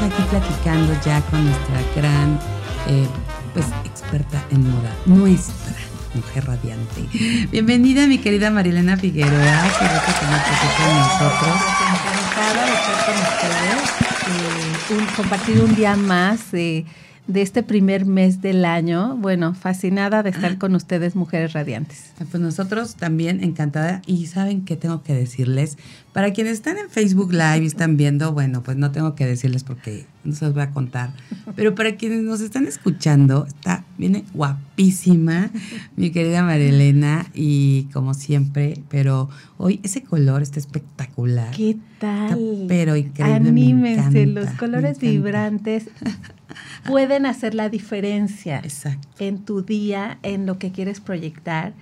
Aquí platicando ya con nuestra gran, eh, pues, experta en moda, nuestra mujer radiante. Bienvenida, mi querida Marilena Figueroa. Rico tenerte con nosotros. Encantada de estar con ustedes, eh, un- compartir un día más eh, de este primer mes del año. Bueno, fascinada de estar con ustedes, mujeres radiantes. Pues nosotros también encantada y saben qué tengo que decirles. Para quienes están en Facebook Live y están viendo, bueno, pues no tengo que decirles porque no se los voy a contar. Pero para quienes nos están escuchando, está, viene guapísima mi querida Marilena y como siempre, pero hoy ese color está espectacular. ¿Qué Está tal? pero increíble. me Anímense, encanta, los colores vibrantes pueden hacer la diferencia Exacto. en tu día, en lo que quieres proyectar.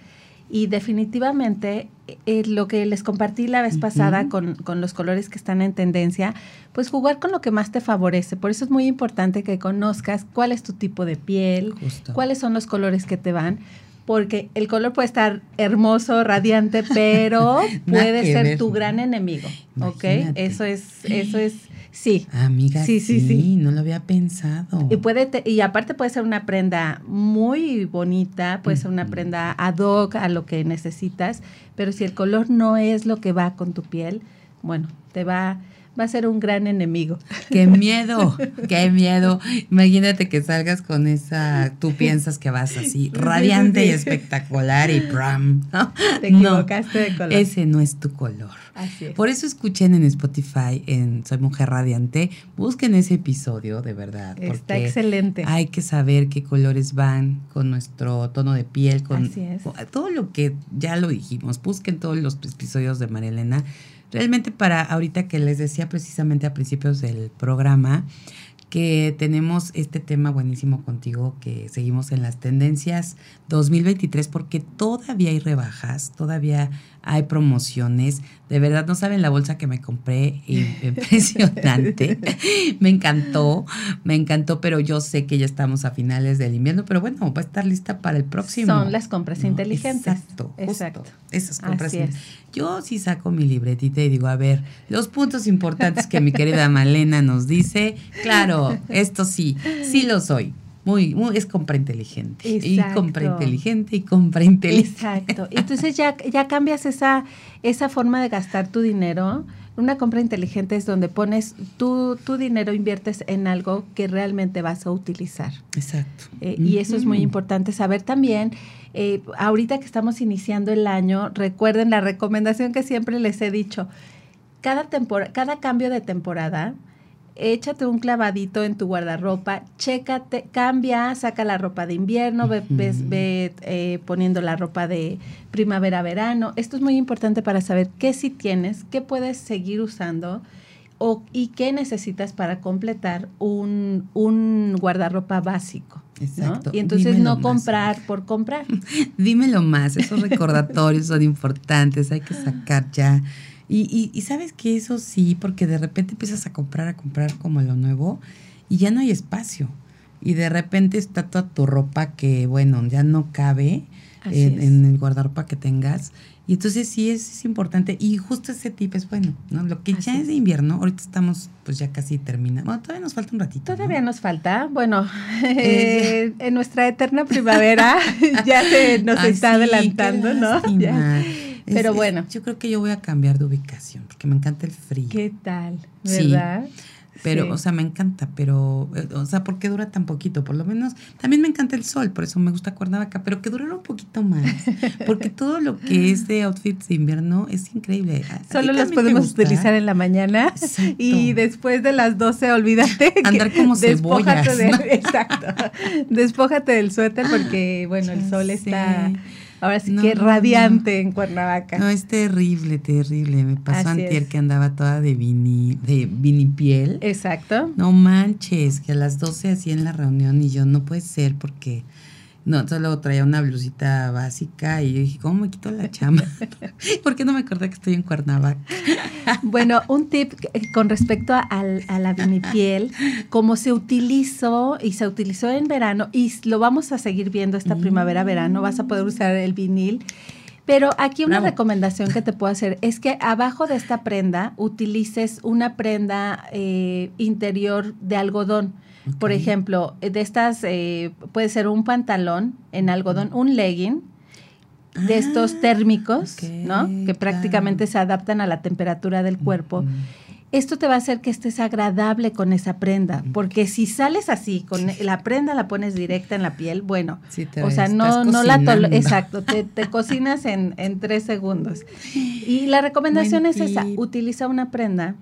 Y definitivamente eh, lo que les compartí la vez pasada con, con los colores que están en tendencia, pues jugar con lo que más te favorece. Por eso es muy importante que conozcas cuál es tu tipo de piel, Justo. cuáles son los colores que te van. Porque el color puede estar hermoso, radiante, pero puede ser ver. tu gran enemigo. ¿Ok? Imagínate. Eso es, eso es, sí. Amiga, sí, Sí, sí, sí. no lo había pensado. Y, puede te- y aparte puede ser una prenda muy bonita, puede ser una prenda ad hoc a lo que necesitas, pero si el color no es lo que va con tu piel, bueno, te va, va a ser un gran enemigo. ¡Qué miedo! ¡Qué miedo! Imagínate que salgas con esa, tú piensas que vas así, radiante sí. y espectacular y pram. ¿no? Te No, equivocaste de color. Ese no es tu color. Así es. Por eso escuchen en Spotify, en Soy Mujer Radiante, busquen ese episodio, de verdad. Está excelente. Hay que saber qué colores van con nuestro tono de piel, con Así es. con todo lo que ya lo dijimos. Busquen todos los episodios de María Elena. Realmente para ahorita que les decía precisamente a principios del programa que tenemos este tema buenísimo contigo que seguimos en las tendencias 2023 porque todavía hay rebajas, todavía hay promociones. De verdad no saben la bolsa que me compré, impresionante. me encantó, me encantó, pero yo sé que ya estamos a finales del invierno, pero bueno, va a estar lista para el próximo. Son las compras ¿no? inteligentes. Exacto, justo, Exacto. Esas compras. Así es. Yo sí saco mi libretita y digo, a ver, los puntos importantes que mi querida Malena nos dice, claro, esto sí, sí lo soy. Muy, muy, es compra inteligente. Y Exacto. compra inteligente y compra inteligente. Exacto. Entonces ya, ya cambias esa, esa forma de gastar tu dinero. Una compra inteligente es donde pones tu, tu dinero, inviertes en algo que realmente vas a utilizar. Exacto. Eh, y eso es muy importante saber también. eh, ahorita que estamos iniciando el año, recuerden la recomendación que siempre les he dicho. Cada, cada cambio de temporada, échate un clavadito en tu guardarropa, chécate, cambia, saca la ropa de invierno, ve, eh, poniendo la ropa de primavera-verano. Esto es muy importante para saber qué sí tienes, qué puedes seguir usando o, y qué necesitas para completar un, un guardarropa básico. ¿no? Exacto. Y entonces Dímelo no más, comprar por comprar. Dímelo más, esos recordatorios son importantes, hay que sacar ya. Y, y, y sabes que eso sí, porque de repente empiezas a comprar, a comprar como lo nuevo y ya no hay espacio. Y de repente está toda tu ropa que, bueno, ya no cabe en, el guardarropa que tengas. Y entonces sí es, es importante. Y justo ese tip es bueno, ¿no? Lo que Así ya es de invierno, ahorita estamos pues ya casi terminando. Bueno, todavía nos falta un ratito. ¿no? Todavía nos falta, bueno, Eh, en nuestra eterna primavera ya se nos está adelantando, ¿no? Ya. Es- Pero es- bueno. yo creo que yo voy a cambiar de ubicación porque me encanta el frío. ¿Qué tal? Sí, ¿Verdad? Pero, Sí. o sea, me encanta, pero, eh, o sea, ¿por qué dura tan poquito? Por lo menos, también me encanta el sol, por eso me gusta Cuernavaca, pero que durara un poquito más. Porque todo lo que es de outfits de invierno es increíble. ¿A- a ti Solo los podemos utilizar en la mañana Exacto. y después de las 12 olvídate. que Andar como despójate cebollas, de- ¿no? Exacto. Despójate del suéter porque, bueno, el sol está. Ahora sí No, que no, radiante en Cuernavaca. No, es terrible, terrible. Me pasó Así antier es. que andaba toda de vini, de vinipiel. Exacto. No manches, que a las 12 así en la reunión y yo no puede ser porque no, solo traía una blusita básica y yo dije, ¿cómo me quito la chamba? ¿Por qué no me acordé que estoy en Cuernavaca? Bueno, un tip que- con respecto a, a la vinipiel, como se utilizó y se utilizó en verano y lo vamos a seguir viendo esta primavera-verano, vas a poder usar el vinil. Pero aquí una Bravo. recomendación que te puedo hacer es que abajo de esta prenda utilices una prenda eh, interior de algodón. Por ejemplo, de estas eh, puede ser un pantalón en algodón, un legging de estos Ah, térmicos, ¿no? Que prácticamente se adaptan a la temperatura del cuerpo. Ujú. Esto te va a hacer que estés agradable con esa prenda, porque si sales así, con la prenda la pones directa en la piel, bueno, Sí, te o sea, no, no la exacto, te, te cocinas en, en tres segundos. Y la recomendación Buen es esa, utiliza una prenda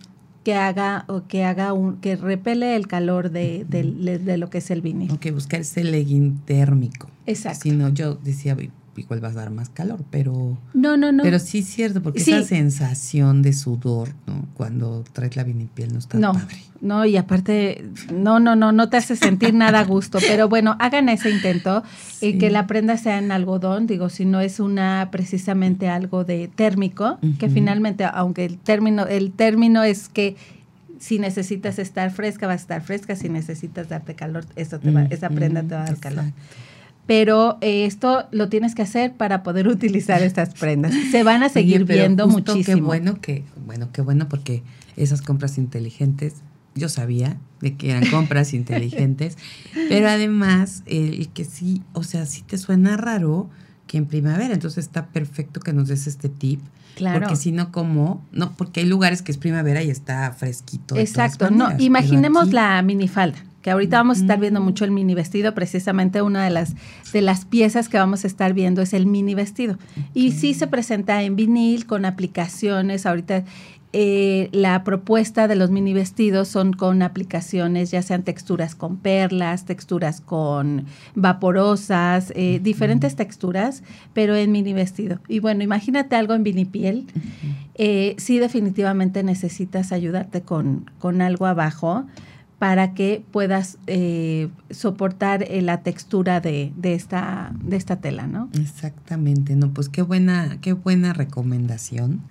que haga o que haga un, que repele el calor de, de- de lo que es el vinil. Ok, buscar ese legging térmico. Exacto. Si no, yo decía, igual vas a dar más calor, pero... No, no, no. Pero sí es cierto, porque Sí. esa sensación de sudor, ¿no? Cuando traes la vinipiel no está no, padre. no, y aparte, no, no, no, no te hace sentir nada a gusto. Pero bueno, hagan ese intento y Sí. que la prenda sea en algodón, digo, si no es una precisamente algo de térmico, que finalmente, aunque el término, el término es que si necesitas estar fresca, vas a estar fresca, si necesitas darte calor, eso te va, esa prenda te va a dar calor. Pero eh, esto lo tienes que hacer para poder utilizar estas prendas. Se van a seguir Oye, viendo justo muchísimo. Qué bueno que, bueno, qué bueno porque esas compras inteligentes, yo sabía de que eran compras inteligentes, pero además el que sí, o sea, sí te suena raro que en primavera, entonces está perfecto que nos des este tip. Claro. Porque si no, como, no, porque hay lugares que es primavera y está fresquito. Exacto, no, maneras, imaginemos aquí- la minifalda, que ahorita vamos a estar viendo mucho el mini vestido, precisamente una de las de las piezas que vamos a estar viendo es el mini vestido. Y sí se presenta en vinil con aplicaciones, ahorita eh, la propuesta de los mini vestidos son con aplicaciones, ya sean texturas con perlas, texturas con vaporosas, eh, diferentes texturas, pero en mini vestido. Y bueno, imagínate algo en vinipiel. Eh, sí, definitivamente necesitas ayudarte con, con algo abajo para que puedas eh, soportar eh, la textura de, de esta, de esta tela, ¿no? Exactamente, no, pues qué buena, qué buena recomendación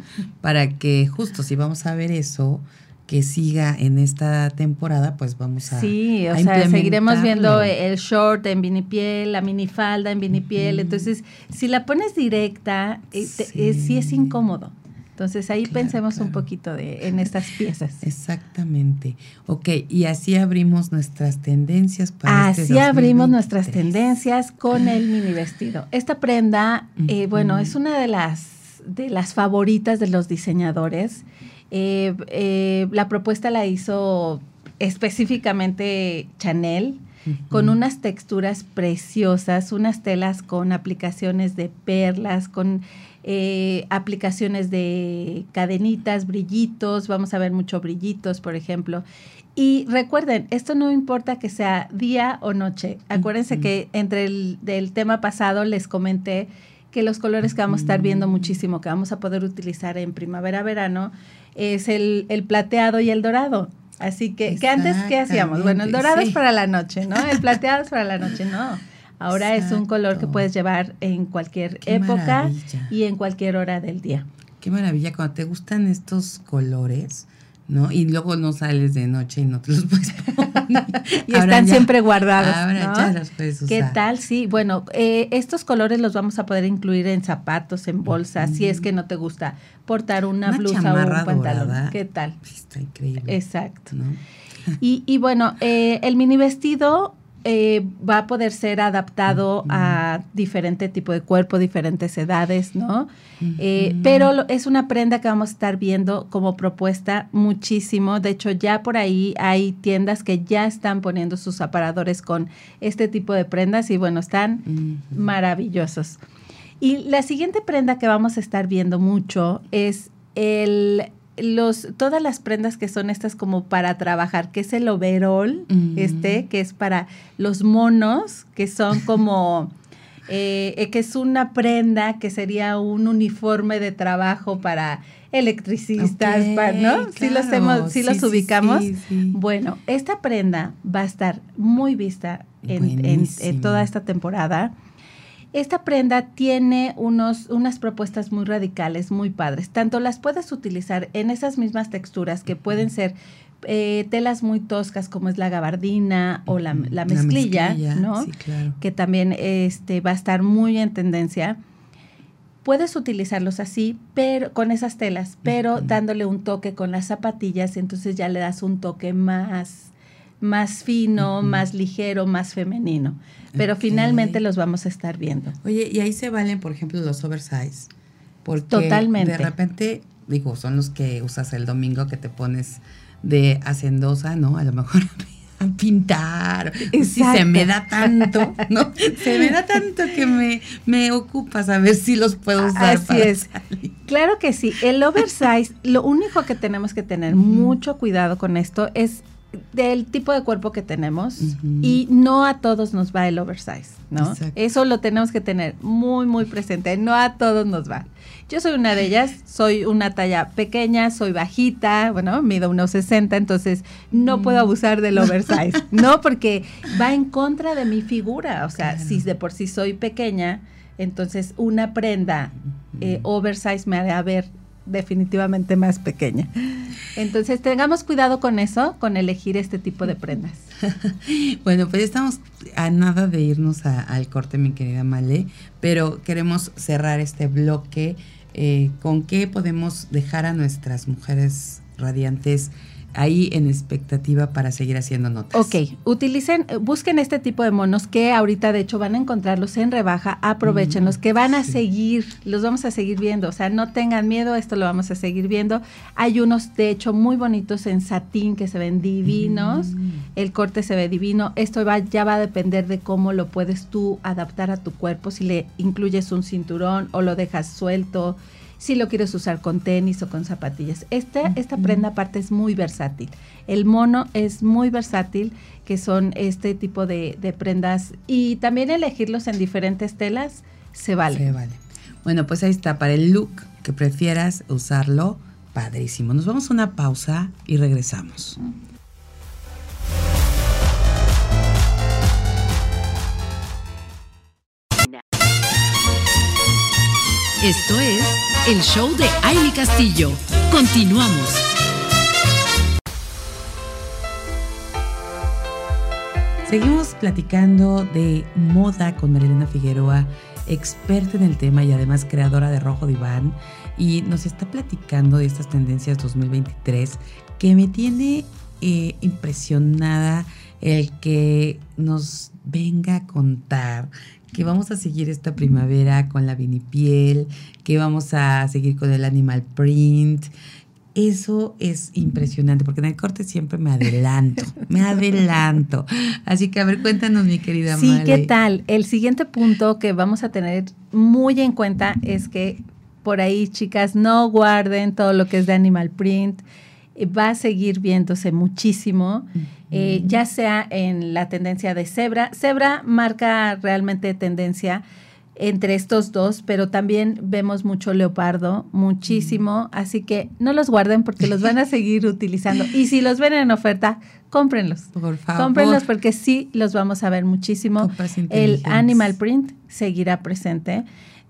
para que justo si vamos a ver eso, que siga en esta temporada, pues vamos a Sí, o a sea, seguiremos viendo el short en vinipiel, la minifalda en vinipiel. Ujú. Entonces, si la pones directa, eh, te- eh, sí es incómodo. Entonces, ahí Claro, pensemos un poquito de, en estas piezas. Exactamente. Ok, y así abrimos nuestras tendencias para Así este abrimos nuestras 2023. tendencias con el mini vestido. Esta prenda, eh, bueno, es una de las, de las favoritas de los diseñadores. Eh, eh, la propuesta la hizo específicamente Chanel con unas texturas preciosas, unas telas con aplicaciones de perlas, con eh, aplicaciones de cadenitas, brillitos, vamos a ver mucho brillitos, por ejemplo. Y recuerden, esto no importa que sea día o noche. Acuérdense que entre el del tema pasado les comenté que los colores que vamos a estar viendo muchísimo, que vamos a poder utilizar en primavera-verano, es el, el plateado y el dorado. Así que, que antes, ¿qué hacíamos? Bueno, el dorado es para la noche, ¿no? El plateado es para la noche, no. Ahora es un color que puedes llevar en cualquier Qué época maravilla. y en cualquier hora del día. Qué maravilla cuando te gustan estos colores, ¿no? Y luego no sales de noche y no te los puedes poner. Y Ahora están ya- siempre guardados. Ahora ¿no? ya los puedes usar. ¿Qué tal? Sí, bueno, eh, estos colores los vamos a poder incluir en zapatos, en bolsas, si es que no te gusta portar una, Una blusa o un pantalón. dorada. ¿Qué tal? Está increíble. Exacto. ¿no? Y, y bueno, eh, el mini vestido eh, va a poder ser adaptado a diferente tipo de cuerpo, diferentes edades, ¿no? Eh, pero lo- es una prenda que vamos a estar viendo como propuesta muchísimo. De hecho, ya por ahí hay tiendas que ya están poniendo sus aparadores con este tipo de prendas y bueno, están maravillosos. Y la siguiente prenda que vamos a estar viendo mucho es el los todas las prendas que son estas como para trabajar, que es el overall, Ujú. este, que es para los monos, que son como eh, eh, que es una prenda que sería un uniforme de trabajo para electricistas, para- ¿no? Sí los, hemos, sí los Sí, sí, ubicamos. sí, sí. Bueno, esta prenda va a estar muy vista en, en- en toda esta temporada. Esta prenda tiene unos, unas propuestas muy radicales, muy padres. Tanto las puedes utilizar en esas mismas texturas que pueden ser eh, telas muy toscas como es la gabardina o la, la mezclilla, ¿no? Sí, claro. que también este, va a estar muy en tendencia. Puedes utilizarlos así, pero con esas telas, pero dándole un toque con las zapatillas, entonces ya le das un toque más, más fino, más ligero, más femenino. Pero finalmente los vamos a estar viendo. Oye, y ahí se valen, por ejemplo, los oversize. Porque Totalmente. de repente, digo, son los que usas el domingo que te pones de hacendosa, ¿no? A lo mejor a pintar. Si se Exacto. me da tanto, ¿no? Se me da tanto que me, me ocupa saber si los puedo usar Así para es. salir. Claro que sí. El oversize, lo único que tenemos que tener mucho cuidado con esto es del tipo de cuerpo que tenemos y no a todos nos va el oversize, ¿no? Exacto. Eso lo tenemos que tener muy, muy presente. No a todos nos va. Yo soy una de ellas, soy una talla pequeña, soy bajita, bueno, mido unos 60, entonces no puedo abusar del oversize, ¿no? Porque va en contra de mi figura, o sea, Claro. si de por sí soy pequeña, entonces una prenda eh, oversize me hará ver definitivamente más pequeña. Entonces tengamos cuidado con eso, con elegir este tipo de prendas. Bueno, pues estamos a nada de irnos a- al corte, mi querida Male, pero queremos cerrar este bloque eh, con qué podemos dejar a nuestras mujeres radiantes ahí en expectativa para seguir haciendo notas. Ok, utilicen, eh, busquen este tipo de monos que ahorita de hecho van a encontrarlos en rebaja, aprovechenlos, Mm, que van a sí. seguir, los vamos a seguir viendo, o sea, no tengan miedo, esto lo vamos a seguir viendo. Hay unos de hecho muy bonitos en satín que se ven divinos, Mm. el corte se ve divino, esto va, ya va a depender de cómo lo puedes tú adaptar a tu cuerpo, si le incluyes un cinturón o lo dejas suelto, si lo quieres usar con tenis o con zapatillas. Esta, esta prenda aparte es muy versátil. El mono es muy versátil, que son este tipo de, de prendas. Y también elegirlos en diferentes telas se vale. Se vale. Bueno, pues ahí está, para el look que prefieras usarlo, padrísimo. Nos vamos a una pausa y regresamos. Esto es el show de Aile Castillo. Continuamos. Seguimos platicando de moda con Marilena Figueroa, experta en el tema y además creadora de Rojo Diván. Y nos está platicando de estas tendencias 2023 que me tiene eh, impresionada el que nos venga a contar que vamos a seguir esta primavera con la vinipiel, que vamos a seguir con el animal print. Eso es impresionante, porque en el corte siempre me adelanto, me adelanto. Así que, a ver, cuéntanos, mi querida Sí, Male. ¿qué tal? El siguiente punto que vamos a tener muy en cuenta es que por ahí, chicas, no guarden todo lo que es de animal print. Eh, Va a seguir viéndose muchísimo, eh, ya sea en la tendencia de cebra. Cebra marca realmente tendencia entre estos dos, pero también vemos mucho leopardo, muchísimo, así que no los guarden porque los van a seguir utilizando. Y si los ven en oferta, cómprenlos. Por favor. Cómprenlos porque sí los vamos a ver muchísimo. El animal print seguirá presente.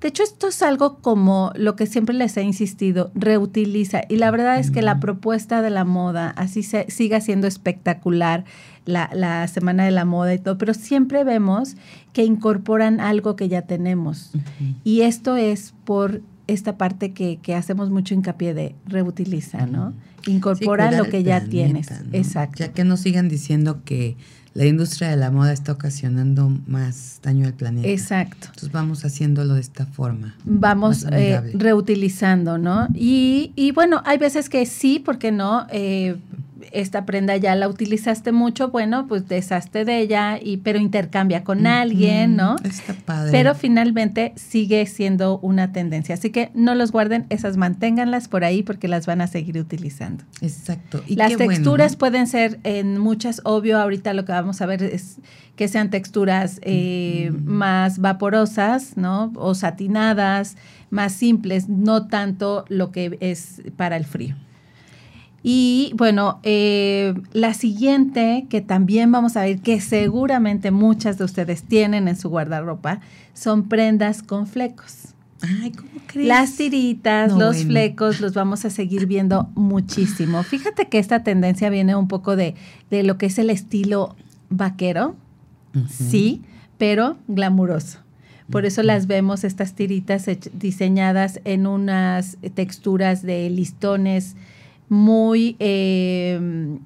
De hecho, esto es algo como lo que siempre les he insistido, reutiliza. Y la verdad es que la propuesta de la moda así se, siga siendo espectacular, la, la semana de la moda y todo, pero siempre vemos que incorporan algo que ya tenemos. Y esto es por esta parte que, que hacemos mucho hincapié de reutiliza, ¿no? Incorpora Sí, lo que ya tienes. ¿no? Exacto. Ya que no sigan diciendo que la industria de la moda está ocasionando más daño al planeta. Exacto. Entonces vamos haciéndolo de esta forma. vamos eh, reutilizando, ¿no? Y, y bueno, hay veces que sí, porque no, Eh, esta prenda ya la utilizaste mucho, bueno, pues deshazte de ella, y, pero intercambia con alguien, ¿no? Está padre. Pero finalmente sigue siendo una tendencia. Así que no los guarden, esas manténganlas por ahí porque las van a seguir utilizando. Exacto. Y Las texturas pueden ser en muchas, obvio, ahorita lo que vamos a ver es que sean texturas eh, más vaporosas, ¿no? O satinadas, más simples, no tanto lo que es para el frío. Y bueno, eh, la siguiente que también vamos a ver, que seguramente muchas de ustedes tienen en su guardarropa, son prendas con flecos. Ay, ¿cómo crees? Las tiritas, los flecos, los vamos a seguir viendo muchísimo. Fíjate que esta tendencia viene un poco de, de lo que es el estilo vaquero, sí, pero glamuroso. Por eso las vemos, estas tiritas diseñadas en unas texturas de listones muy, em,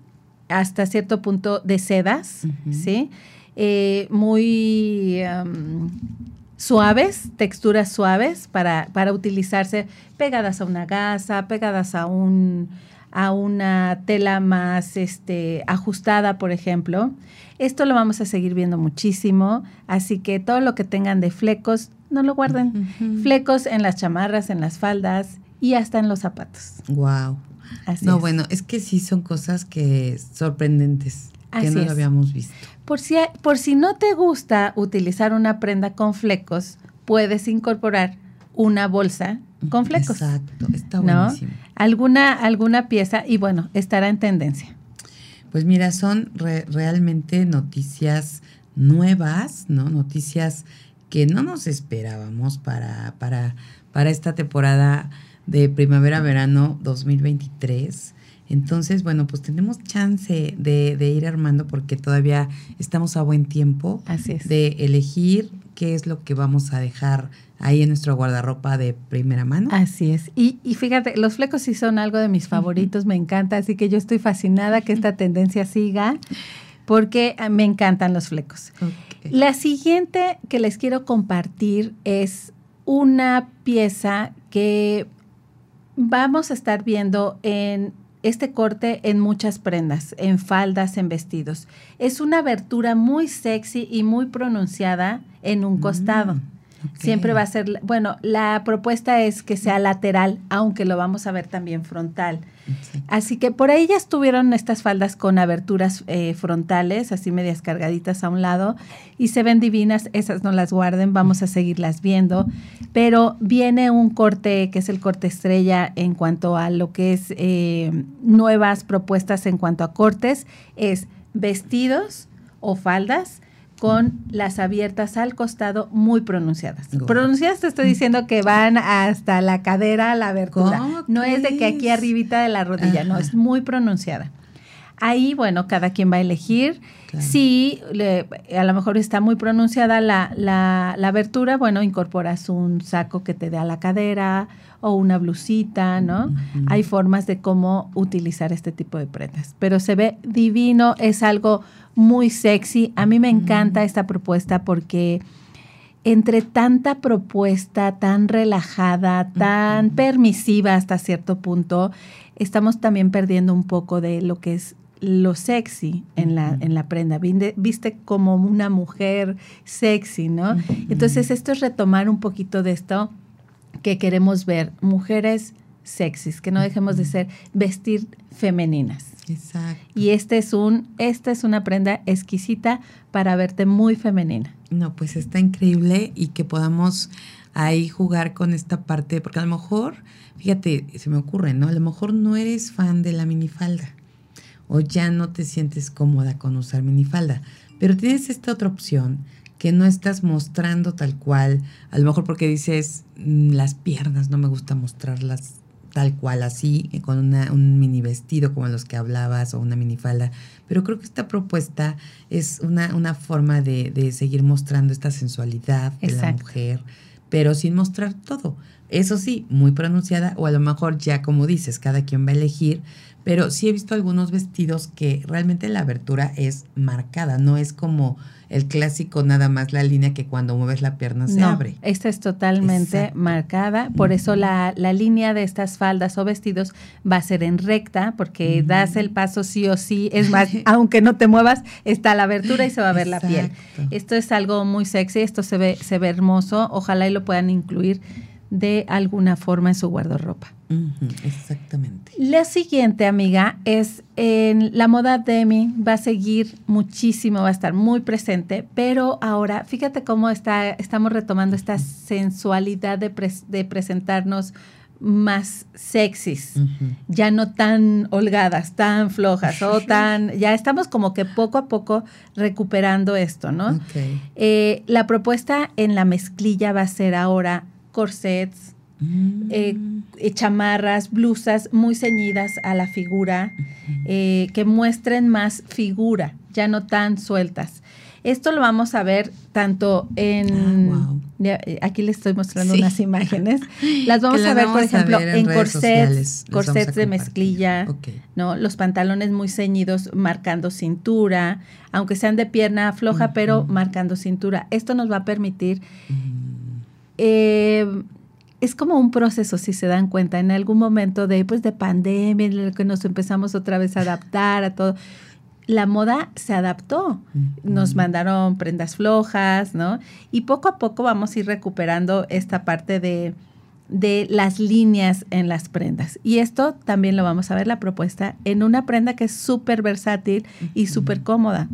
hasta cierto punto, de sedas, ¿sí? Eh, muy em, suaves, texturas suaves para, para utilizarse pegadas a una gasa, pegadas a un a una tela más este, ajustada, por ejemplo. Esto lo vamos a seguir viendo muchísimo, así que todo lo que tengan de flecos, no lo guarden. Flecos en las chamarras, en las faldas y hasta en los zapatos. Wow. No, bueno, es que sí son cosas que sorprendentes que no lo habíamos visto. Por si, por si no te gusta utilizar una prenda con flecos, puedes incorporar una bolsa con flecos. Exacto, está buenísimo. Alguna, alguna pieza y bueno, estará en tendencia. Pues mira, son realmente noticias nuevas, ¿no? Noticias que no nos esperábamos para, para, para esta temporada de primavera-verano 2023. Entonces, bueno, pues tenemos chance de, de, ir armando porque todavía estamos a buen tiempo Así de elegir qué es lo que vamos a dejar ahí en nuestro guardarropa de primera mano. Así es. Y, y fíjate, los flecos sí son algo de mis favoritos, me encanta, así que yo estoy fascinada que esta tendencia siga porque ah, me encantan los flecos. La siguiente que les quiero compartir es una pieza que vamos a estar viendo en este corte en muchas prendas, en faldas, en vestidos. Es una abertura muy sexy y muy pronunciada en un costado. Mm. Siempre va a ser, bueno, la propuesta es que sea lateral, aunque lo vamos a ver también frontal. Así que por ahí ya estuvieron estas faldas con aberturas eh, frontales, así medias cargaditas a un lado, y se ven divinas, esas no las guarden, vamos a seguirlas viendo, pero viene un corte que es el corte estrella en cuanto a lo que es eh, nuevas propuestas en cuanto a cortes, es vestidos o faldas con las abiertas al costado muy pronunciadas. Pronunciadas te estoy diciendo que van hasta la cadera, la abertura. No es de que aquí arribita de la rodilla, no, es muy pronunciada. Ahí, bueno, cada quien va a elegir. Si a lo mejor está muy pronunciada la, la, abertura, bueno, incorporas un saco que te dé a la cadera o una blusita, ¿no? Hay formas de cómo utilizar este tipo de prendas. Pero se ve divino, es algo muy sexy. A mí me encanta esta propuesta porque entre tanta propuesta tan relajada, tan permisiva hasta cierto punto, estamos también perdiendo un poco de lo que es lo sexy en la, en la prenda. Viste como una mujer sexy, ¿no? Entonces, esto es retomar un poquito de esto que queremos ver, mujeres sexys, que no dejemos de ser vestir femeninas. Exacto. Y este es un, esta es una prenda exquisita para verte muy femenina. No, pues está increíble y que podamos ahí jugar con esta parte, porque a lo mejor, fíjate, se me ocurre, ¿no? A lo mejor no eres fan de la minifalda o ya no te sientes cómoda con usar minifalda, pero tienes esta otra opción que no estás mostrando tal cual, a lo mejor porque dices mm, las piernas, no me gusta mostrarlas tal cual así, eh, con un mini vestido como los que hablabas o una minifalda, pero creo que esta propuesta es una, una forma de, de, seguir mostrando esta sensualidad de la mujer, pero sin mostrar todo. Eso sí, muy pronunciada, o a lo mejor ya como dices, cada quien va a elegir, pero sí he visto algunos vestidos que realmente la abertura es marcada, no es como el clásico nada más la línea que cuando mueves la pierna se no, abre. Esta es totalmente marcada, por eso la, la, línea de estas faldas o vestidos va a ser en recta, porque das el paso sí o sí, es más, aunque no te muevas, está la abertura y se va a ver la piel. Esto es algo muy sexy, esto se ve, se ve hermoso, ojalá y lo puedan incluir de alguna forma en su guardarropa. exactamente. La siguiente, amiga, es en la moda demi, va a seguir muchísimo, va a estar muy presente, pero ahora fíjate cómo está, estamos retomando esta sensualidad de, de presentarnos más sexys, ya no tan holgadas, tan flojas o tan, ya estamos como que poco a poco recuperando esto, ¿no? Eh, la propuesta en la mezclilla va a ser ahora corsets, eh, mm. eh, chamarras, blusas muy ceñidas a la figura, eh, que muestren más figura, ya no tan sueltas. Esto lo vamos a ver tanto en... Ah, aquí les estoy mostrando unas imágenes. Las vamos a ver, por ejemplo, en, corsets, corsets de mezclilla, ¿no? Los pantalones muy ceñidos marcando cintura, aunque sean de pierna floja, pero marcando cintura. Esto nos va a permitir eh, es como un proceso, si se dan cuenta, en algún momento de, pues, de pandemia, en el que nos empezamos otra vez a adaptar a todo. La moda se adaptó, nos mandaron prendas flojas, ¿no? Y poco a poco vamos a ir recuperando esta parte de, de las líneas en las prendas. Y esto también lo vamos a ver la propuesta en una prenda que es súper versátil y súper cómoda.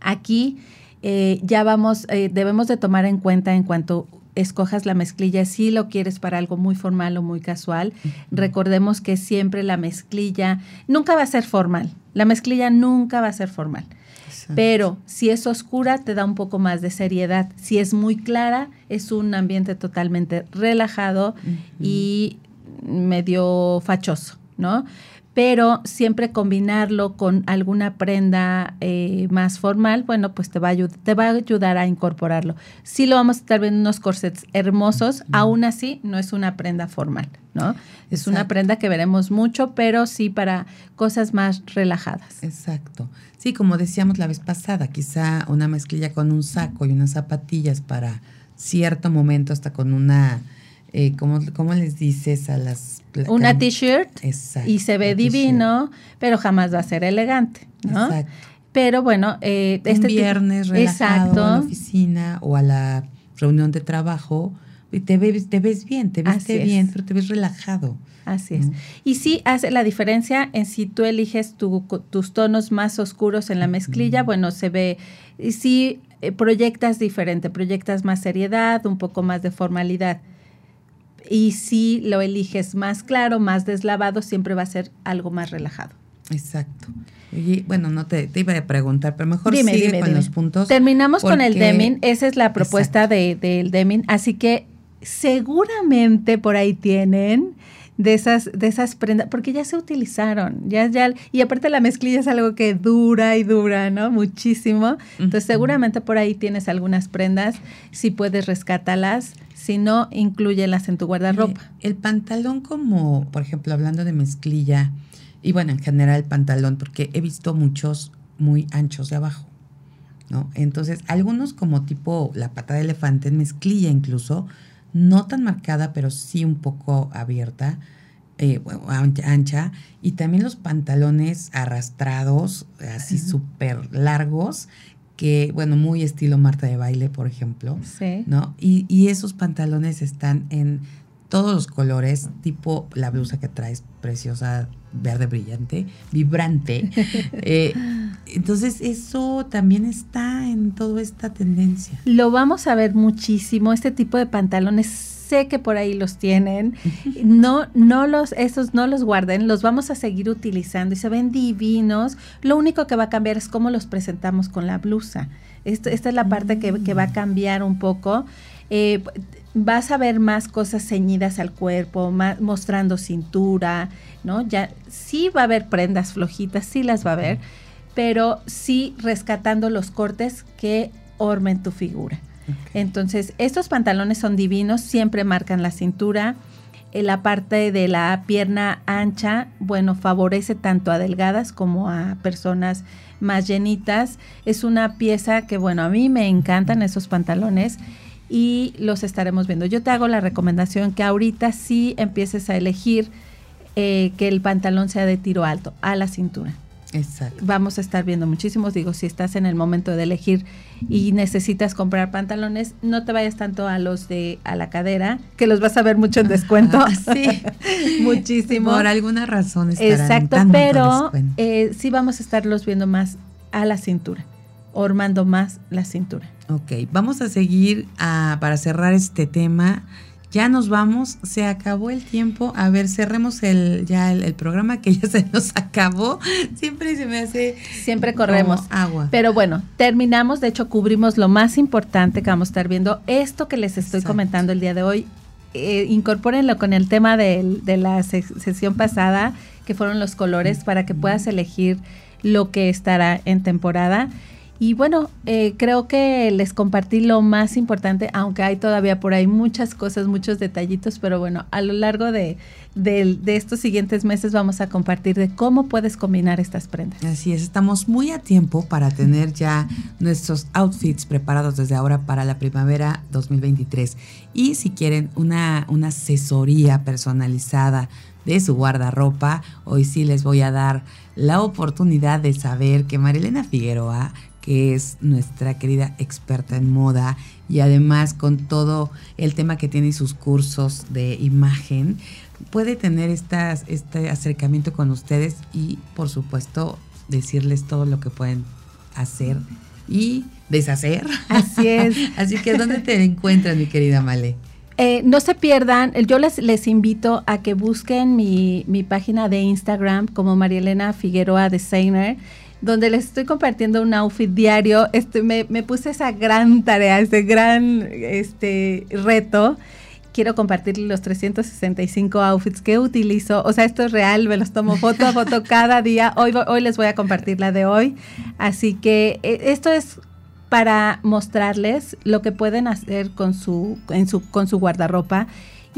Aquí eh, ya vamos, eh, debemos de tomar en cuenta en cuanto escojas la mezclilla si lo quieres para algo muy formal o muy casual. Recordemos que siempre la mezclilla nunca va a ser formal. La mezclilla nunca va a ser formal. Pero si es oscura, te da un poco más de seriedad. Si es muy clara, es un ambiente totalmente relajado y medio fachoso, ¿no? Pero siempre combinarlo con alguna prenda eh, más formal, bueno, pues te va, a te va a ayudar a incorporarlo. Sí lo vamos a estar viendo unos corsets hermosos, aún así no es una prenda formal, ¿no? Es una prenda que veremos mucho, pero sí para cosas más relajadas. Exacto. Sí, como decíamos la vez pasada, quizá una mezclilla con un saco y unas zapatillas para cierto momento, hasta con una eh, ¿cómo, les dices a las... Una t-shirt y se ve divino, pero jamás va a ser elegante, ¿no? Exacto. Pero bueno, eh, este viernes relajado a la oficina o a la reunión de trabajo, y te ves, te ves bien, te ves bien, pero te ves relajado. Así es. Y sí hace la diferencia en si tú eliges tus tonos más oscuros en la mezclilla, bueno, se ve, y si eh, proyectas diferente, proyectas más seriedad, un poco más de formalidad. Y si lo eliges más claro, más deslavado, siempre va a ser algo más relajado. Exacto. Y bueno, no te, iba a preguntar, pero mejor sigue con los puntos. Terminamos con el Deming, esa es la propuesta del de, Deming, así que seguramente por ahí tienen de esas, de esas prendas, porque ya se utilizaron, ya, ya, y aparte la mezclilla es algo que dura y dura, ¿no? Muchísimo. Entonces seguramente por ahí tienes algunas prendas, si puedes rescátalas, si no, incluyelas en tu guardarropa. El, pantalón como, por ejemplo, hablando de mezclilla, y bueno, en general el pantalón, porque he visto muchos muy anchos de abajo, ¿no? Entonces, algunos como tipo la pata de elefante, en mezclilla incluso, no tan marcada, pero sí un poco abierta, eh, ancha, y también los pantalones arrastrados, así súper largos, que, bueno, muy estilo Marta de baile, por ejemplo. Sí. ¿No? Y, y esos pantalones están en todos los colores, tipo la blusa que traes, preciosa, verde brillante, vibrante. Eh, entonces, eso también está en toda esta tendencia. Lo vamos a ver muchísimo, este tipo de pantalones sé que por ahí los tienen. No, no los, esos no los guarden, los vamos a seguir utilizando y se ven divinos. Lo único que va a cambiar es cómo los presentamos con la blusa. esta es la parte que, va a cambiar un poco. Eh, vas a ver más cosas ceñidas al cuerpo, mostrando cintura, ¿no? Ya sí va a haber prendas flojitas, sí las va a haber, pero sí rescatando los cortes que ormen tu figura. Entonces, estos pantalones son divinos, siempre marcan la cintura. eh, la parte de la pierna ancha, bueno, favorece tanto a delgadas como a personas más llenitas. Es una pieza que, bueno, a mí me encantan esos pantalones y los estaremos viendo. Yo te hago la recomendación que ahorita sí empieces a elegir eh, que el pantalón sea de tiro alto, a la cintura. Exacto. Vamos a estar viendo muchísimos. Digo, si estás en el momento de elegir y necesitas comprar pantalones, no te vayas tanto a los de a la cadera, que los vas a ver mucho en descuento. sí, muchísimo. Por alguna razón Exacto, pero eh, sí vamos a estarlos viendo más a la cintura, ormando más la cintura. Ok, vamos a seguir ah, para cerrar este tema. Ya nos vamos, se acabó el tiempo. A ver, cerremos el ya el, el programa que ya se nos acabó. Siempre se me hace Siempre corremos. agua. Pero bueno, terminamos, de hecho cubrimos lo más importante que vamos a estar viendo. Esto que les estoy Exacto. comentando el día de hoy, eh, incorpórenlo con el tema del- de, la se- sesión pasada, que fueron los colores, para que puedas elegir lo que estará en temporada. Y bueno, eh, creo que les compartí lo más importante, aunque hay todavía por ahí muchas cosas, muchos detallitos, pero bueno, a lo largo de, del- de estos siguientes meses vamos a compartir de cómo puedes combinar estas prendas. Así es, estamos muy a tiempo para tener ya nuestros outfits preparados desde ahora para la primavera 2023. Y si quieren una, una asesoría personalizada de su guardarropa, hoy sí les voy a dar la oportunidad de saber que Marilena Figueroa, que es nuestra querida experta en moda y además con todo el tema que tiene y sus cursos de imagen, puede tener estas, este acercamiento con ustedes y por supuesto decirles todo lo que pueden hacer y deshacer. Así es. Así que ¿dónde te encuentras, mi querida Male? Eh, no se pierdan, yo les, les invito a que busquen mi, mi página de Instagram como Marielena Figueroa Designer, donde les estoy compartiendo un outfit diario. Este, me, me puse esa gran tarea, ese gran este, reto. Quiero compartir los 365 outfits que utilizo. O sea, esto es real, me los tomo foto a foto cada día. Hoy, les voy a compartir la de hoy. Así que eh, esto es para mostrarles lo que pueden hacer con su, en su, con su guardarropa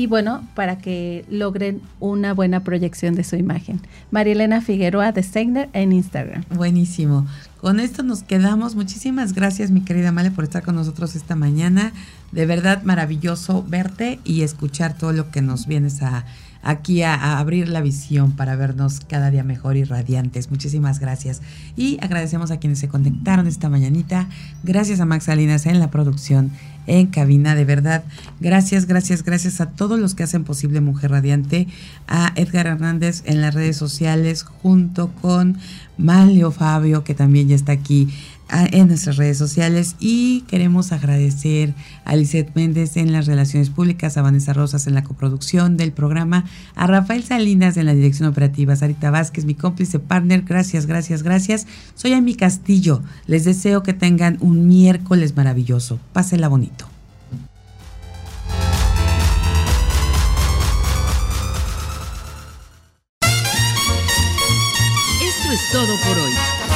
y bueno, para que logren una buena proyección de su imagen. Marielena Figueroa, Designer en Instagram. Buenísimo. Con esto nos quedamos. Muchísimas gracias, mi querida Male, por estar con nosotros esta mañana. De verdad maravilloso verte y escuchar todo lo que nos vienes a aquí a, abrir la visión para vernos cada día mejor y radiantes. Muchísimas gracias. Y agradecemos a quienes se conectaron esta mañanita. Gracias a Max Salinas en la producción en cabina, de verdad. Gracias, gracias, gracias a todos los que hacen posible Mujer Radiante, a Edgar Hernández en las redes sociales, junto con Malio Fabio, que también ya está aquí en nuestras redes sociales y queremos agradecer a Lisette Méndez en las relaciones públicas, a Vanessa Rosas en la coproducción del programa, a Rafael Salinas en la dirección operativa, Sarita Vázquez, mi cómplice partner, gracias, gracias, gracias. Soy Amy Castillo, les deseo que tengan un miércoles maravilloso, pásenla bonito. Esto es todo por hoy.